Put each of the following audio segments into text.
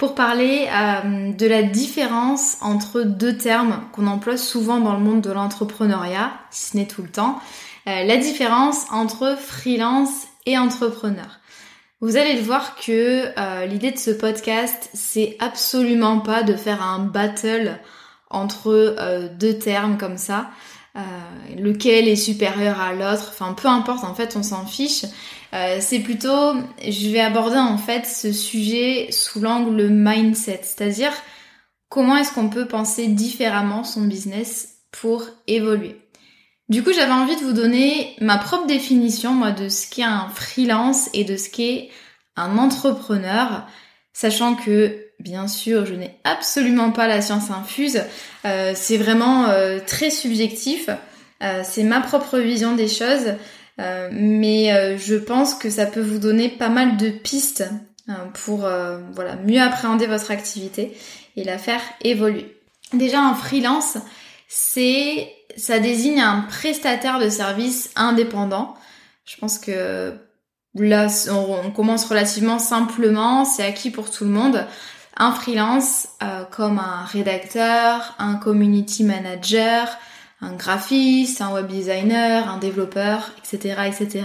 pour parler euh, de la différence entre deux termes qu'on emploie souvent dans le monde de l'entrepreneuriat, si ce n'est tout le temps, euh, la différence entre freelance et entrepreneur. Vous allez le voir que euh, l'idée de ce podcast, c'est absolument pas de faire un battle entre deux termes comme ça. Lequel est supérieur à l'autre, enfin peu importe en fait on s'en fiche. Euh, c'est plutôt, je vais aborder en fait ce sujet sous l'angle mindset, c'est-à-dire comment est-ce qu'on peut penser différemment son business pour évoluer? Du coup, j'avais envie de vous donner ma propre définition, moi, de ce qu'est un freelance et de ce qu'est un entrepreneur, sachant que, bien sûr, je n'ai absolument pas la science infuse, euh, c'est vraiment euh, très subjectif, c'est ma propre vision des choses, euh, mais euh, je pense que ça peut vous donner pas mal de pistes euh, pour voilà, mieux appréhender votre activité et la faire évoluer. Déjà en freelance, c'est ça désigne un prestataire de service indépendant. Je pense que là on, commence relativement simplement, c'est acquis pour tout le monde. Un freelance comme un rédacteur, un community manager, un graphiste, un web designer, un développeur, etc., etc.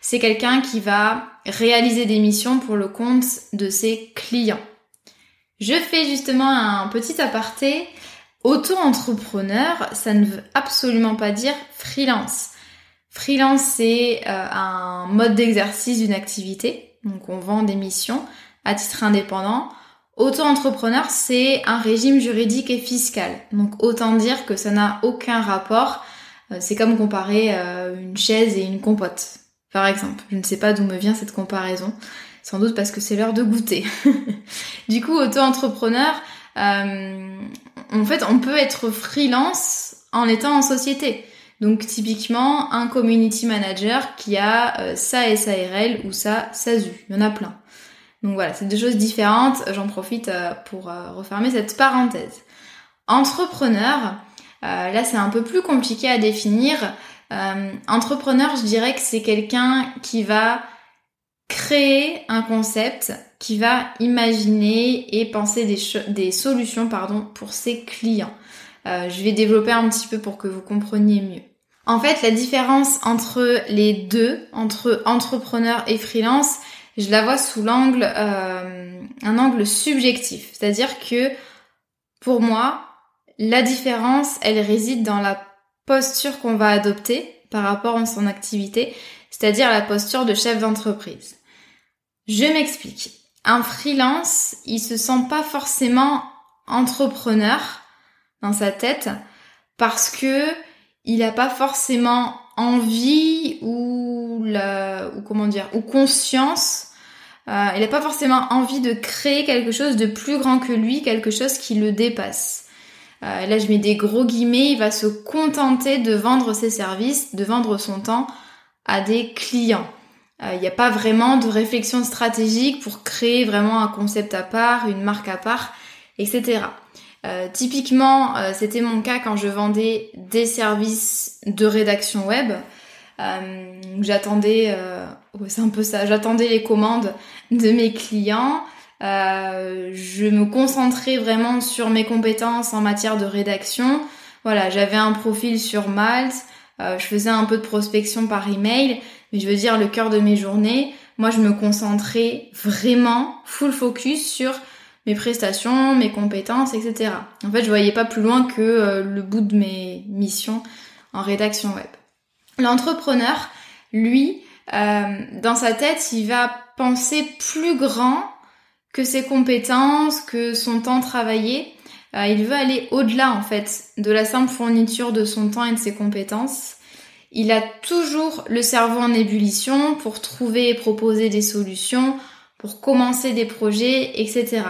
C'est quelqu'un qui va réaliser des missions pour le compte de ses clients. Je fais justement un petit aparté. Auto-entrepreneur, ça ne veut absolument pas dire freelance. Freelance, c'est euh, un mode d'exercice d'une activité. Donc on vend des missions à titre indépendant. Auto-entrepreneur, c'est un régime juridique et fiscal. Donc autant dire que ça n'a aucun rapport. Euh, c'est comme comparer euh, une chaise et une compote, par exemple. Je ne sais pas d'où me vient cette comparaison. Sans doute parce que c'est l'heure de goûter. du coup, auto-entrepreneur, euh, en fait, on peut être freelance en étant en société. Donc typiquement, un community manager qui a sa SARL ou sa SASU. Il y en a plein. Donc voilà, c'est deux choses différentes. J'en profite euh, pour euh, refermer cette parenthèse. Entrepreneur, euh, là c'est un peu plus compliqué à définir. entrepreneur, je dirais que c'est quelqu'un qui va créer un concept, qui va imaginer et penser des, des solutions pardon, pour ses clients. je vais développer un petit peu pour que vous compreniez mieux. En fait, la différence entre les deux, entre entrepreneur et freelance, je la vois sous l'angle, euh, un angle subjectif. C'est-à-dire que pour moi, la différence, elle réside dans la posture qu'on va adopter par rapport à son activité, c'est-à-dire la posture de chef d'entreprise. Je m'explique. Un freelance, il se sent pas forcément entrepreneur dans sa tête parce que il n'a pas forcément envie ou la, ou comment dire, ou conscience. Euh, il n'a pas forcément envie de créer quelque chose de plus grand que lui, quelque chose qui le dépasse. Euh, là, je mets des gros guillemets. Il va se contenter de vendre ses services, de vendre son temps à des clients. Euh, il n'y a pas vraiment de réflexion stratégique pour créer vraiment un concept à part, une marque à part, etc. Euh, typiquement, euh, c'était mon cas quand je vendais des services de rédaction web. Euh, j'attendais, c'est un peu ça, j'attendais les commandes de mes clients. je me concentrais vraiment sur mes compétences en matière de rédaction. Voilà, j'avais un profil sur Malte. je faisais un peu de prospection par email, mais je veux dire le cœur de mes journées. Moi, je me concentrais vraiment full focus sur mes prestations, mes compétences, etc. En fait, je voyais pas plus loin que euh, le bout de mes missions en rédaction web. L'entrepreneur, lui, euh, dans sa tête, il va penser plus grand que ses compétences, que son temps travaillé. Euh, il veut aller au-delà, en fait, de la simple fourniture de son temps et de ses compétences. Il a toujours le cerveau en ébullition pour trouver et proposer des solutions, pour commencer des projets, etc.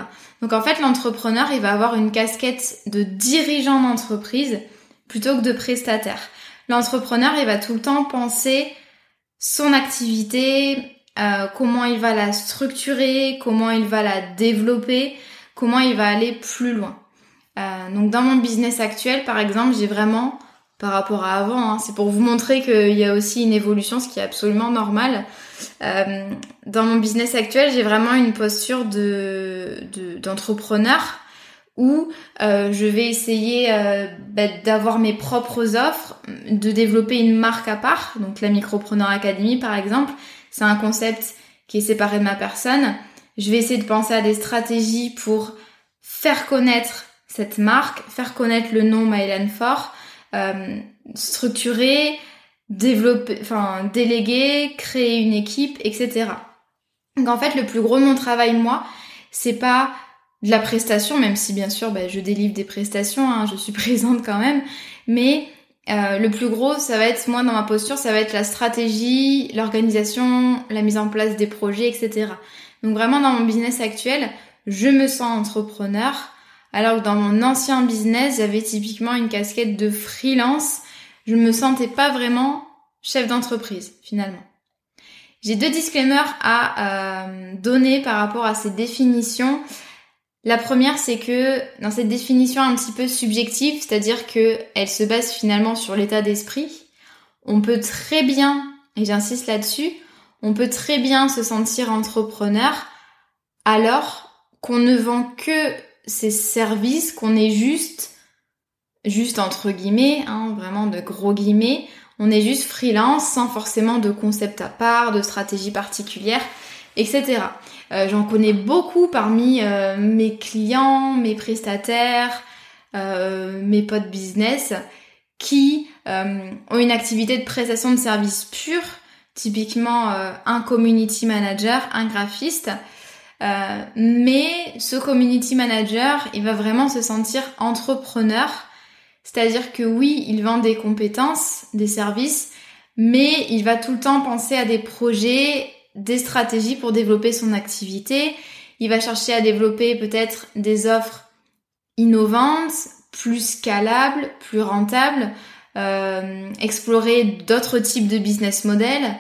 Donc en fait, l'entrepreneur, il va avoir une casquette de dirigeant d'entreprise plutôt que de prestataire. L'entrepreneur, il va tout le temps penser son activité, euh, comment il va la structurer, comment il va la développer, comment il va aller plus loin. Euh, donc dans mon business actuel, par exemple, j'ai vraiment par rapport à avant. Hein. C'est pour vous montrer qu'il y a aussi une évolution, ce qui est absolument normal. Euh, dans mon business actuel, j'ai vraiment une posture de d'entrepreneur où euh, je vais essayer euh, bah, d'avoir mes propres offres, de développer une marque à part. Donc la Micropreneur Academy, par exemple, c'est un concept qui est séparé de ma personne. Je vais essayer de penser à des stratégies pour faire connaître cette marque, faire connaître le nom Mylan Fort, structurer, développer, enfin déléguer, créer une équipe, etc. Donc en fait, le plus gros de mon travail, moi, c'est pas de la prestation, même si bien sûr, bah, je délivre des prestations, hein, je suis présente quand même, mais euh, le plus gros, ça va être, moi, dans ma posture, ça va être la stratégie, l'organisation, la mise en place des projets, etc. Donc vraiment, dans mon business actuel, je me sens entrepreneur, alors que dans mon ancien business, j'avais typiquement une casquette de freelance. Je me sentais pas vraiment chef d'entreprise finalement. J'ai deux disclaimers à euh, donner par rapport à ces définitions. La première, c'est que dans cette définition un petit peu subjective, c'est-à-dire que elle se base finalement sur l'état d'esprit, on peut très bien, et j'insiste là-dessus, on peut très bien se sentir entrepreneur alors qu'on ne vend que ces services qu'on est juste, juste entre guillemets, hein, vraiment de gros guillemets, on est juste freelance sans forcément de concept à part, de stratégie particulière, etc. Euh, j'en connais beaucoup parmi euh, mes clients, mes prestataires, euh, mes potes business qui ont une activité de prestation de services pure, typiquement un community manager, un graphiste, euh, mais ce community manager, il va vraiment se sentir entrepreneur. C'est-à-dire que oui, il vend des compétences, des services, mais il va tout le temps penser à des projets, des stratégies pour développer son activité. Il va chercher à développer peut-être des offres innovantes, plus scalables, plus rentables, euh, explorer d'autres types de business models,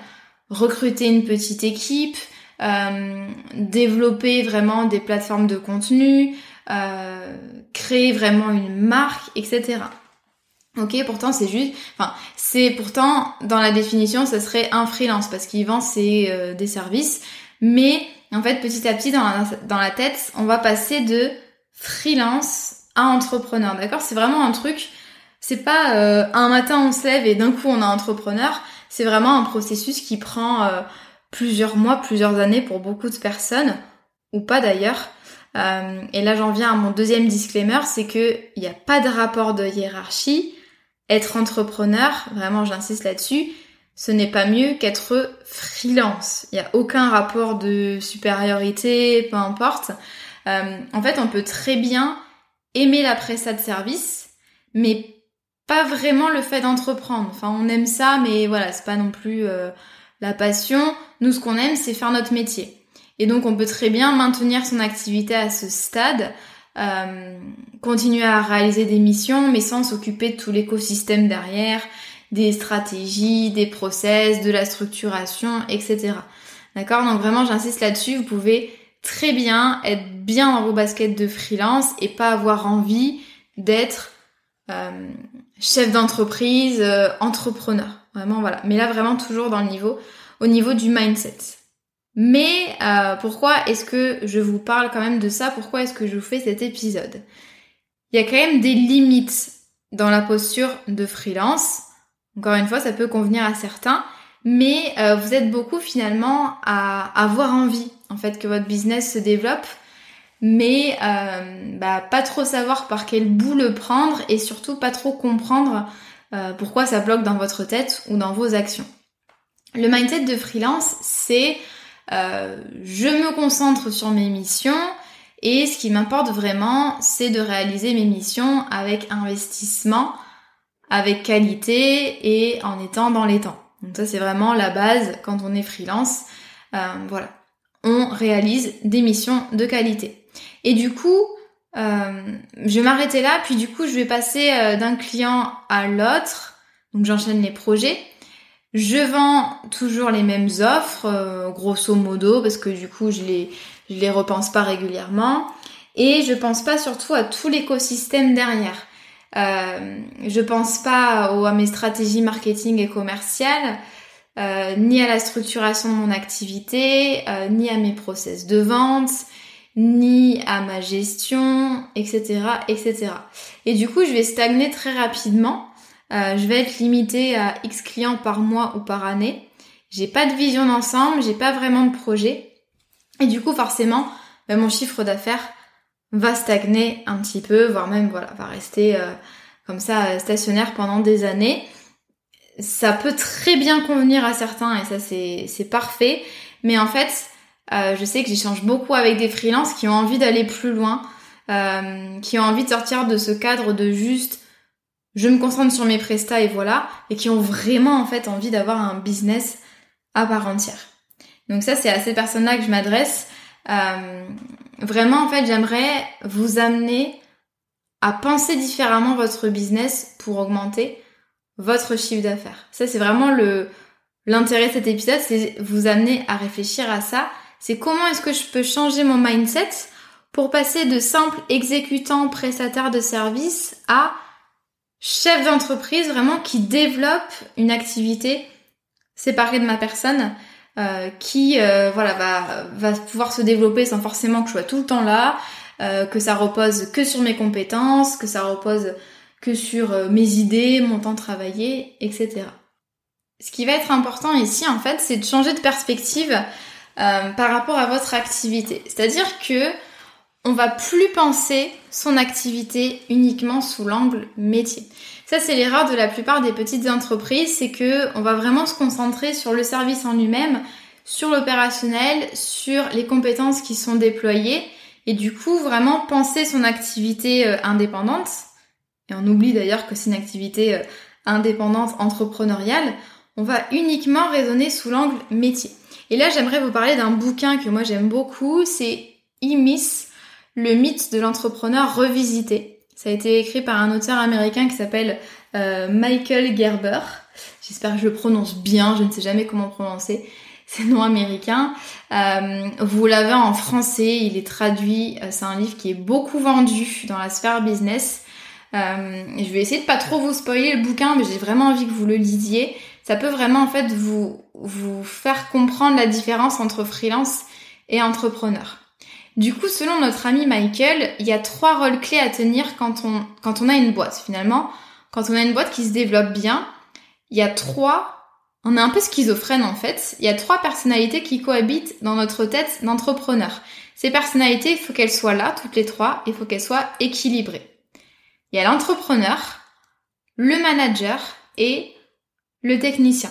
recruter une petite équipe, euh, développer vraiment des plateformes de contenu, euh, créer vraiment une marque, etc. Ok, pourtant c'est juste, enfin c'est pourtant dans la définition, ce serait un freelance parce qu'il vend ses euh, des services, mais en fait petit à petit dans la, dans la tête, on va passer de freelance à entrepreneur, d'accord? C'est vraiment un truc, c'est pas un matin on se lève et d'un coup on est entrepreneur, c'est vraiment un processus qui prend plusieurs mois, plusieurs années pour beaucoup de personnes, ou pas d'ailleurs. Euh, et là j'en viens à mon deuxième disclaimer, c'est que il n'y a pas de rapport de hiérarchie. Être entrepreneur, vraiment j'insiste là-dessus, ce n'est pas mieux qu'être freelance. Il n'y a aucun rapport de supériorité, peu importe. Euh, en fait, on peut très bien aimer la prestat de service, mais pas vraiment le fait d'entreprendre. Enfin, on aime ça, mais voilà, c'est pas non plus euh, la passion, nous ce qu'on aime, c'est faire notre métier. Et donc on peut très bien maintenir son activité à ce stade, euh, continuer à réaliser des missions, mais sans s'occuper de tout l'écosystème derrière, des stratégies, des process, de la structuration, etc. D'accord? Donc vraiment j'insiste là-dessus, vous pouvez très bien être bien dans vos baskets de freelance et pas avoir envie d'être euh, chef d'entreprise, euh, entrepreneur. Vraiment, voilà. Mais là, vraiment toujours dans le niveau, au niveau du mindset. Mais euh, pourquoi est-ce que je vous parle quand même de ça? Pourquoi est-ce que je vous fais cet épisode? Il y a quand même des limites dans la posture de freelance. Encore une fois, ça peut convenir à certains, mais vous êtes beaucoup finalement à avoir envie en fait que votre business se développe mais euh, bah, pas trop savoir par quel bout le prendre et surtout pas trop comprendre euh, pourquoi ça bloque dans votre tête ou dans vos actions. Le mindset de freelance, c'est euh, je me concentre sur mes missions et ce qui m'importe vraiment, c'est de réaliser mes missions avec investissement, avec qualité et en étant dans les temps. Donc ça c'est vraiment la base quand on est freelance. voilà, on réalise des missions de qualité. Et du coup, euh, je vais m'arrêter là, puis du coup, je vais passer euh, d'un client à l'autre. Donc j'enchaîne les projets. Je vends toujours les mêmes offres, euh, grosso modo, parce que du coup, je les, je les repense pas régulièrement. Et je pense pas surtout à tout l'écosystème derrière. Euh, je pense pas à mes stratégies marketing et commerciales, ni à la structuration de mon activité, ni à mes process de vente, ni à ma gestion, etc., etc. Et du coup, je vais stagner très rapidement. Euh, je vais être limitée à X clients par mois ou par année. J'ai pas de vision d'ensemble, j'ai pas vraiment de projet. Et du coup, forcément, ben, mon chiffre d'affaires va stagner un petit peu, voire même voilà, va rester euh, comme ça euh, stationnaire pendant des années. Ça peut très bien convenir à certains et ça c'est parfait. Mais en fait, je sais que j'échange beaucoup avec des freelances qui ont envie d'aller plus loin, qui ont envie de sortir de ce cadre de juste je me concentre sur mes prestats et voilà, et qui ont vraiment en fait envie d'avoir un business à part entière. Donc ça c'est à ces personnes-là que je m'adresse. Euh, vraiment en fait j'aimerais vous amener à penser différemment votre business pour augmenter votre chiffre d'affaires. Ça c'est vraiment l'intérêt de cet épisode, c'est vous amener à réfléchir à ça c'est comment est-ce que je peux changer mon mindset pour passer de simple exécutant prestataire de service à chef d'entreprise vraiment qui développe une activité séparée de ma personne euh, qui euh, voilà va, va pouvoir se développer sans forcément que je sois tout le temps là, euh, que ça repose que sur mes compétences, que ça repose que sur mes idées, mon temps travaillé, etc. Ce qui va être important ici en fait, c'est de changer de perspective par rapport à votre activité. C'est-à-dire que on va plus penser son activité uniquement sous l'angle métier. Ça, c'est l'erreur de la plupart des petites entreprises, c'est que on va vraiment se concentrer sur le service en lui-même, sur l'opérationnel, sur les compétences qui sont déployées, et du coup, vraiment penser son activité euh, indépendante. Et on oublie d'ailleurs que c'est une activité euh, indépendante entrepreneuriale. On va uniquement raisonner sous l'angle métier. Et là, j'aimerais vous parler d'un bouquin que moi j'aime beaucoup, c'est Imis, le mythe de l'entrepreneur revisité. Ça a été écrit par un auteur américain qui s'appelle euh, Michael Gerber. J'espère que je le prononce bien, je ne sais jamais comment prononcer ces noms américains. Euh, vous l'avez en français, il est traduit, euh, c'est un livre qui est beaucoup vendu dans la sphère business. je vais essayer de pas trop vous spoiler le bouquin, mais j'ai vraiment envie que vous le lisiez ça peut vraiment en fait vous, vous faire comprendre la différence entre freelance et entrepreneur. Du coup, selon notre ami Michael, il y a trois rôles clés à tenir quand on, quand on a une boîte. Finalement, quand on a une boîte qui se développe bien, il y a trois, on est un peu schizophrène en fait, il y a trois personnalités qui cohabitent dans notre tête d'entrepreneur. Ces personnalités, il faut qu'elles soient là, toutes les trois, il faut qu'elles soient équilibrées. Il y a l'entrepreneur, le manager et le technicien.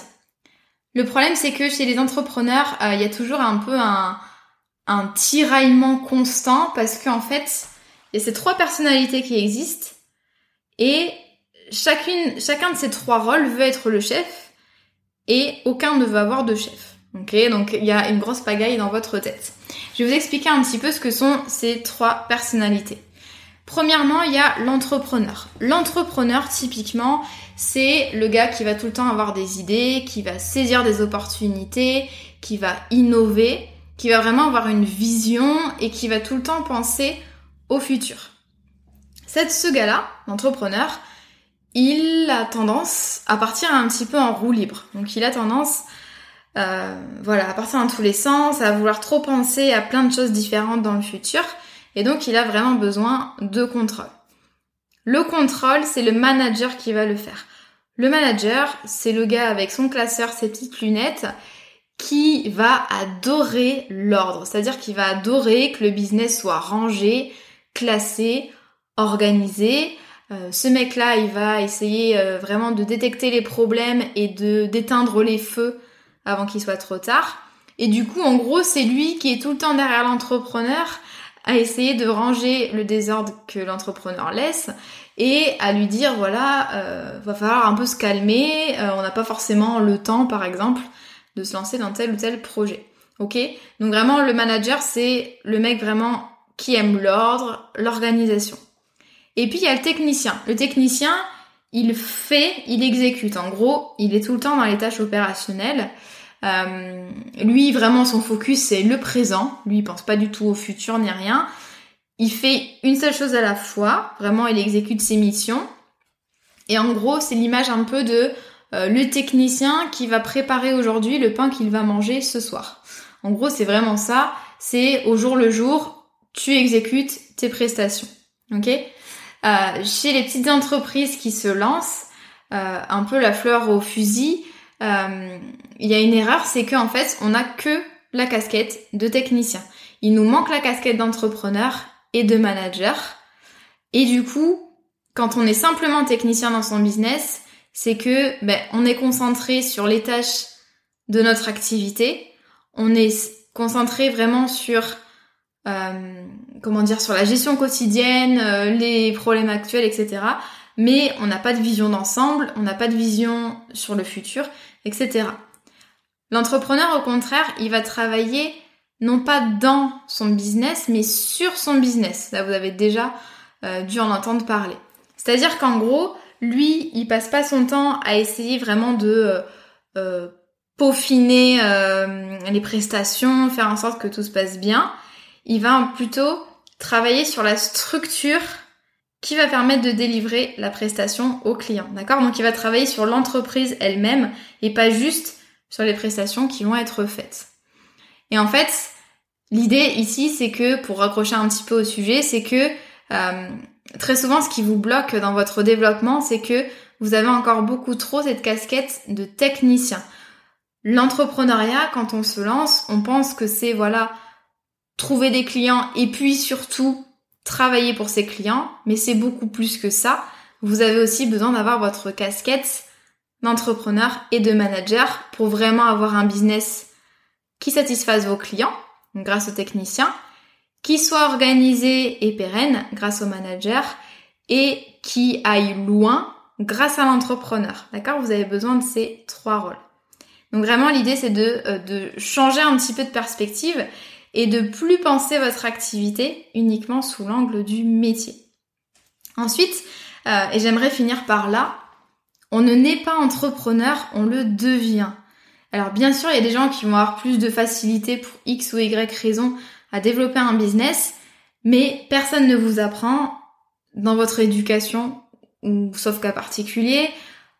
Le problème, c'est que chez les entrepreneurs, euh, il y a toujours un peu un, un tiraillement constant parce qu'en fait, il y a ces trois personnalités qui existent et chacune, chacun de ces trois rôles veut être le chef et aucun ne veut avoir de chef. Ok, donc il y a une grosse pagaille dans votre tête. Je vais vous expliquer un petit peu ce que sont ces trois personnalités. Premièrement, il y a l'entrepreneur. L'entrepreneur, typiquement, c'est le gars qui va tout le temps avoir des idées, qui va saisir des opportunités, qui va innover, qui va vraiment avoir une vision et qui va tout le temps penser au futur. Cette, ce gars-là, l'entrepreneur, il a tendance à partir un petit peu en roue libre. Donc il a tendance euh, voilà, à partir dans tous les sens, à vouloir trop penser à plein de choses différentes dans le futur. Et donc il a vraiment besoin de contrôle. Le contrôle, c'est le manager qui va le faire. Le manager, c'est le gars avec son classeur, ses petites lunettes, qui va adorer l'ordre. C'est-à-dire qu'il va adorer que le business soit rangé, classé, organisé. Euh, ce mec-là, il va essayer euh, vraiment de détecter les problèmes et de d'éteindre les feux avant qu'il soit trop tard. Et du coup, en gros, c'est lui qui est tout le temps derrière l'entrepreneur à essayer de ranger le désordre que l'entrepreneur laisse et à lui dire voilà, euh, va falloir un peu se calmer, euh, on n'a pas forcément le temps par exemple de se lancer dans tel ou tel projet. Ok? Donc vraiment le manager c'est le mec vraiment qui aime l'ordre, l'organisation. Et puis il y a le technicien. Le technicien, il fait, il exécute. En gros, il est tout le temps dans les tâches opérationnelles. Euh, lui, vraiment, son focus, c'est le présent. Lui, il pense pas du tout au futur ni rien. Il fait une seule chose à la fois. Vraiment, il exécute ses missions. Et en gros, c'est l'image un peu de le technicien qui va préparer aujourd'hui le pain qu'il va manger ce soir. En gros, c'est vraiment ça. C'est au jour le jour, tu exécutes tes prestations. Ok? Euh, Chez les petites entreprises qui se lancent, euh, un peu la fleur au fusil, euh, il y a une erreur, c'est qu'en fait, on n'a que la casquette de technicien. Il nous manque la casquette d'entrepreneur et de manager. Et du coup, quand on est simplement technicien dans son business, c'est que ben, on est concentré sur les tâches de notre activité, on est concentré vraiment sur euh, comment dire sur la gestion quotidienne, euh, les problèmes actuels, etc. Mais on n'a pas de vision d'ensemble, on n'a pas de vision sur le futur etc. L'entrepreneur, au contraire, il va travailler non pas dans son business, mais sur son business. Là, vous avez déjà euh, dû en entendre parler. C'est-à-dire qu'en gros, lui, il passe pas son temps à essayer vraiment de euh, euh, peaufiner les prestations, faire en sorte que tout se passe bien. Il va plutôt travailler sur la structure qui va permettre de délivrer la prestation au client. D'accord? Donc il va travailler sur l'entreprise elle-même et pas juste sur les prestations qui vont être faites. Et en fait, l'idée ici, c'est que, pour raccrocher un petit peu au sujet, c'est que euh, très souvent, ce qui vous bloque dans votre développement, c'est que vous avez encore beaucoup trop cette casquette de technicien. L'entrepreneuriat, quand on se lance, on pense que c'est, voilà, trouver des clients et puis surtout travailler pour ses clients, mais c'est beaucoup plus que ça. Vous avez aussi besoin d'avoir votre casquette d'entrepreneur et de manager pour vraiment avoir un business qui satisfasse vos clients, grâce aux techniciens, qui soit organisé et pérenne grâce au manager et qui aille loin grâce à l'entrepreneur. D'accord? Vous avez besoin de ces trois rôles. Donc vraiment l'idée c'est de, euh, de changer un petit peu de perspective et de plus penser votre activité uniquement sous l'angle du métier. Ensuite, euh, et j'aimerais finir par là, on ne naît pas entrepreneur, on le devient. Alors bien sûr, il y a des gens qui vont avoir plus de facilité pour X ou Y raison à développer un business, mais personne ne vous apprend dans votre éducation, ou sauf cas particulier,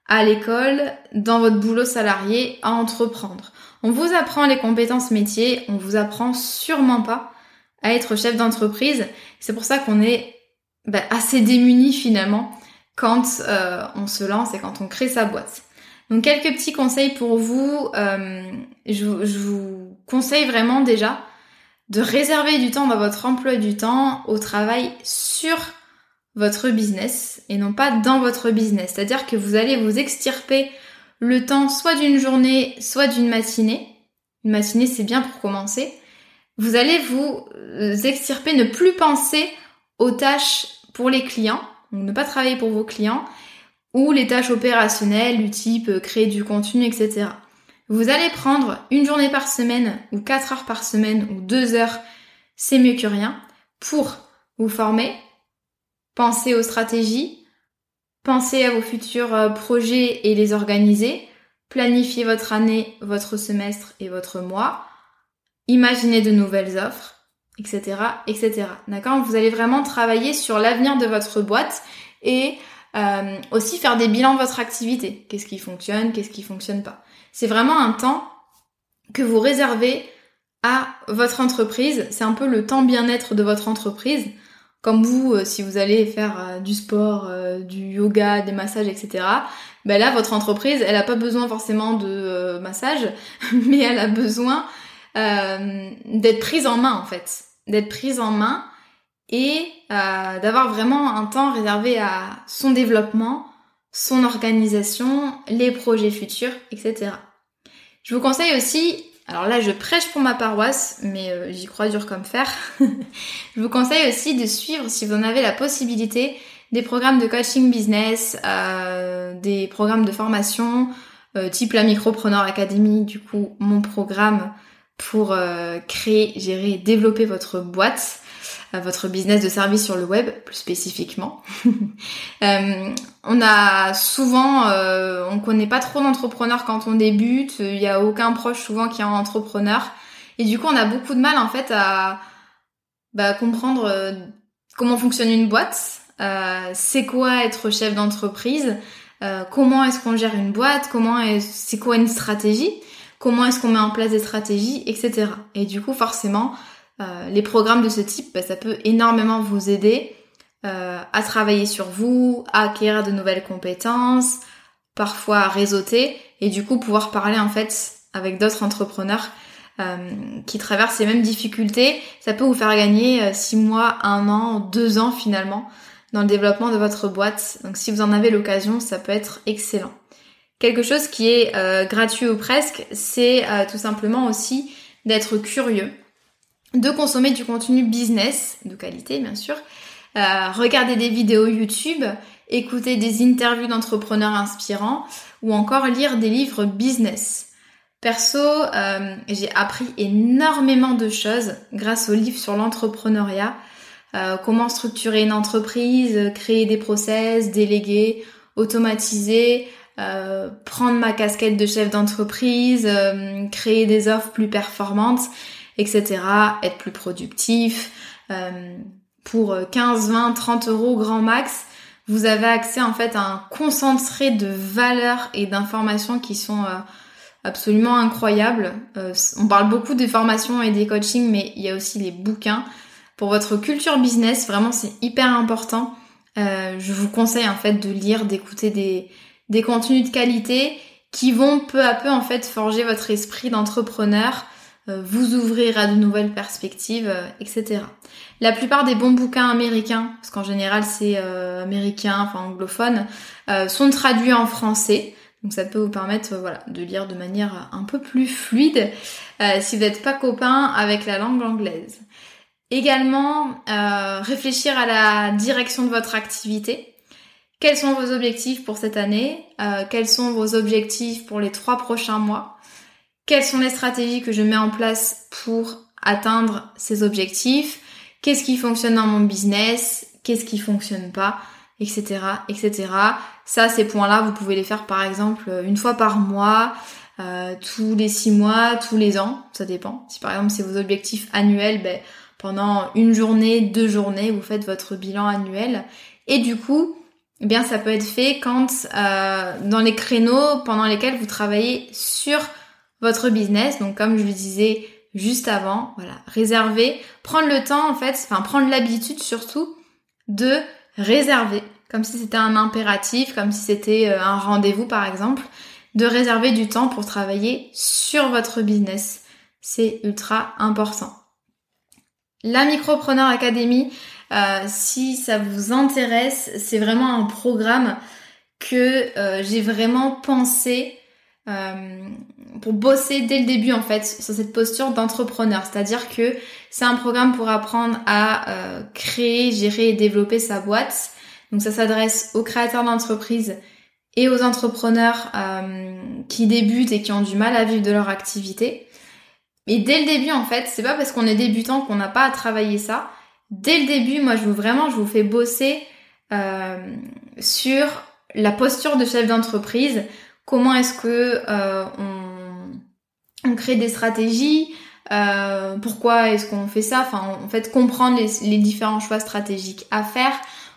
à l'école, dans votre boulot salarié, à entreprendre. On vous apprend les compétences métiers, on vous apprend sûrement pas à être chef d'entreprise. C'est pour ça qu'on est bah, assez démuni finalement quand euh, on se lance et quand on crée sa boîte. Donc quelques petits conseils pour vous. Euh, je, vous conseille vraiment déjà de réserver du temps dans votre emploi du temps au travail sur votre business et non pas dans votre business. C'est-à-dire que vous allez vous extirper le temps soit d'une journée, soit d'une matinée. Une matinée, c'est bien pour commencer. Vous allez vous euh, extirper, ne plus penser aux tâches pour les clients, donc ne pas travailler pour vos clients, ou les tâches opérationnelles du type euh, créer du contenu, etc. Vous allez prendre une journée par semaine, ou quatre heures par semaine, ou deux heures, c'est mieux que rien, pour vous former, penser aux stratégies, Pensez à vos futurs euh, projets et les organiser. Planifiez votre année, votre semestre et votre mois. imaginer de nouvelles offres, etc., etc. D'accord? Vous allez vraiment travailler sur l'avenir de votre boîte et euh, aussi faire des bilans de votre activité. Qu'est-ce qui fonctionne, qu'est-ce qui fonctionne pas? C'est vraiment un temps que vous réservez à votre entreprise. C'est un peu le temps bien-être de votre entreprise. Comme vous, euh, si vous allez faire euh, du sport, du yoga, des massages, etc. Ben là, votre entreprise, elle n'a pas besoin forcément de massage, mais elle a besoin d'être prise en main en fait, d'être prise en main et euh, d'avoir vraiment un temps réservé à son développement, son organisation, les projets futurs, etc. Je vous conseille aussi, alors là je prêche pour ma paroisse, mais euh, j'y crois dur comme fer, je vous conseille aussi de suivre, si vous en avez la possibilité, des programmes de coaching business, euh, des programmes de formation, type la Micropreneur Academy, du coup mon programme pour créer, gérer développer votre boîte votre business de service sur le web, plus spécifiquement. euh, on a souvent, euh, on connaît pas trop d'entrepreneurs quand on débute. Il y a aucun proche souvent qui est un entrepreneur, et du coup, on a beaucoup de mal en fait à bah, comprendre euh, comment fonctionne une boîte. Euh, c'est quoi être chef d'entreprise Comment est-ce qu'on gère une boîte Comment est c'est quoi une stratégie Comment est-ce qu'on met en place des stratégies, etc. Et du coup, forcément, euh, les programmes de ce type, bah, ça peut énormément vous aider euh, à travailler sur vous, à acquérir de nouvelles compétences, parfois à réseauter et du coup pouvoir parler en fait avec d'autres entrepreneurs euh, qui traversent les mêmes difficultés. Ça peut vous faire gagner 6 mois, 1 an, 2 ans finalement dans le développement de votre boîte. Donc si vous en avez l'occasion, ça peut être excellent. Quelque chose qui est gratuit ou presque, c'est tout simplement aussi d'être curieux de consommer du contenu business, de qualité bien sûr, euh, regarder des vidéos YouTube, écouter des interviews d'entrepreneurs inspirants ou encore lire des livres business. Perso, euh, j'ai appris énormément de choses grâce aux livres sur l'entrepreneuriat, euh, comment structurer une entreprise, créer des process, déléguer, automatiser, prendre ma casquette de chef d'entreprise, créer des offres plus performantes etc. Être plus productif. Euh, pour 15, 20, 30 euros grand max, vous avez accès en fait à un concentré de valeurs et d'informations qui sont euh, absolument incroyables. Euh, on parle beaucoup des formations et des coachings, mais il y a aussi les bouquins. Pour votre culture business, vraiment c'est hyper important. je vous conseille en fait de lire, d'écouter des, des contenus de qualité qui vont peu à peu en fait forger votre esprit d'entrepreneur, vous ouvrir à de nouvelles perspectives, euh, etc. La plupart des bons bouquins américains, parce qu'en général c'est euh, américain, enfin anglophone, sont traduits en français. Donc ça peut vous permettre voilà, de lire de manière un peu plus fluide si vous n'êtes pas copain avec la langue anglaise. Également, réfléchir à la direction de votre activité. Quels sont vos objectifs pour cette année? Quels sont vos objectifs pour les trois prochains mois? Quelles sont les stratégies que je mets en place pour atteindre ces objectifs, qu'est-ce qui fonctionne dans mon business, qu'est-ce qui fonctionne pas, etc., etc. Ça, ces points-là, vous pouvez les faire par exemple une fois par mois, euh, tous les six mois, tous les ans, ça dépend. Si par exemple c'est vos objectifs annuels, ben, pendant une journée, deux journées, vous faites votre bilan annuel. Et du coup, eh bien ça peut être fait quand euh, dans les créneaux pendant lesquels vous travaillez sur votre business. Donc comme je le disais juste avant, voilà, réserver, prendre le temps en fait, enfin prendre l'habitude surtout de réserver, comme si c'était un impératif, comme si c'était euh, un rendez-vous par exemple, de réserver du temps pour travailler sur votre business. C'est ultra important. La Micropreneur Academy, euh, si ça vous intéresse, c'est vraiment un programme que euh, j'ai vraiment pensé euh, pour bosser dès le début en fait sur cette posture d'entrepreneur. C'est-à-dire que c'est un programme pour apprendre à euh, créer, gérer et développer sa boîte. Donc ça s'adresse aux créateurs d'entreprise et aux entrepreneurs euh, qui débutent et qui ont du mal à vivre de leur activité. Et dès le début en fait, c'est pas parce qu'on est débutant qu'on n'a pas à travailler ça. Dès le début, moi je vous vraiment, je vous fais bosser sur la posture de chef d'entreprise, comment est-ce que euh, on, crée des stratégies, euh, pourquoi est-ce qu'on fait ça, enfin en fait comprendre les, différents choix stratégiques à faire,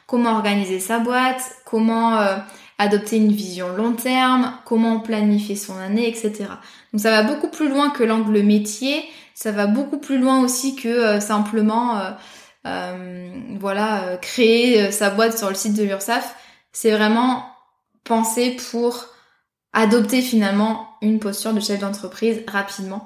comment organiser sa boîte, comment euh, adopter une vision long terme, comment planifier son année, etc. Donc ça va beaucoup plus loin que l'angle métier, ça va beaucoup plus loin aussi que simplement voilà créer sa boîte sur le site de l'URSSAF. C'est vraiment penser pour adopter finalement une posture de chef d'entreprise rapidement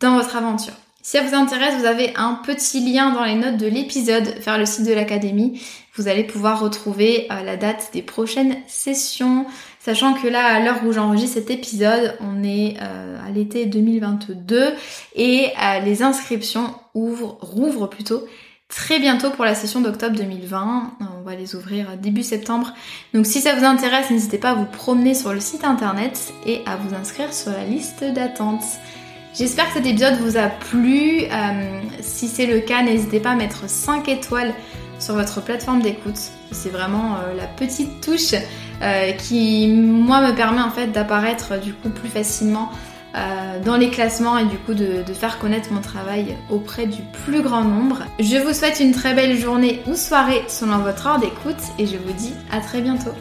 dans votre aventure. Si ça vous intéresse, vous avez un petit lien dans les notes de l'épisode vers le site de l'académie. Vous allez pouvoir retrouver euh, la date des prochaines sessions. Sachant que là, à l'heure où j'enregistre cet épisode, on est euh, à l'été 2022 et euh, les inscriptions ouvrent, rouvrent plutôt très bientôt pour la session d'octobre 2020. On va les ouvrir début septembre. Donc si ça vous intéresse, n'hésitez pas à vous promener sur le site internet et à vous inscrire sur la liste d'attente. J'espère que cet épisode vous a plu. Euh, si c'est le cas, n'hésitez pas à mettre 5 étoiles sur votre plateforme d'écoute. C'est vraiment euh, la petite touche euh, qui, moi, me permet en fait d'apparaître du coup plus facilement dans les classements et du coup de, de, faire connaître mon travail auprès du plus grand nombre. Je vous souhaite une très belle journée ou soirée selon votre heure d'écoute et je vous dis à très bientôt.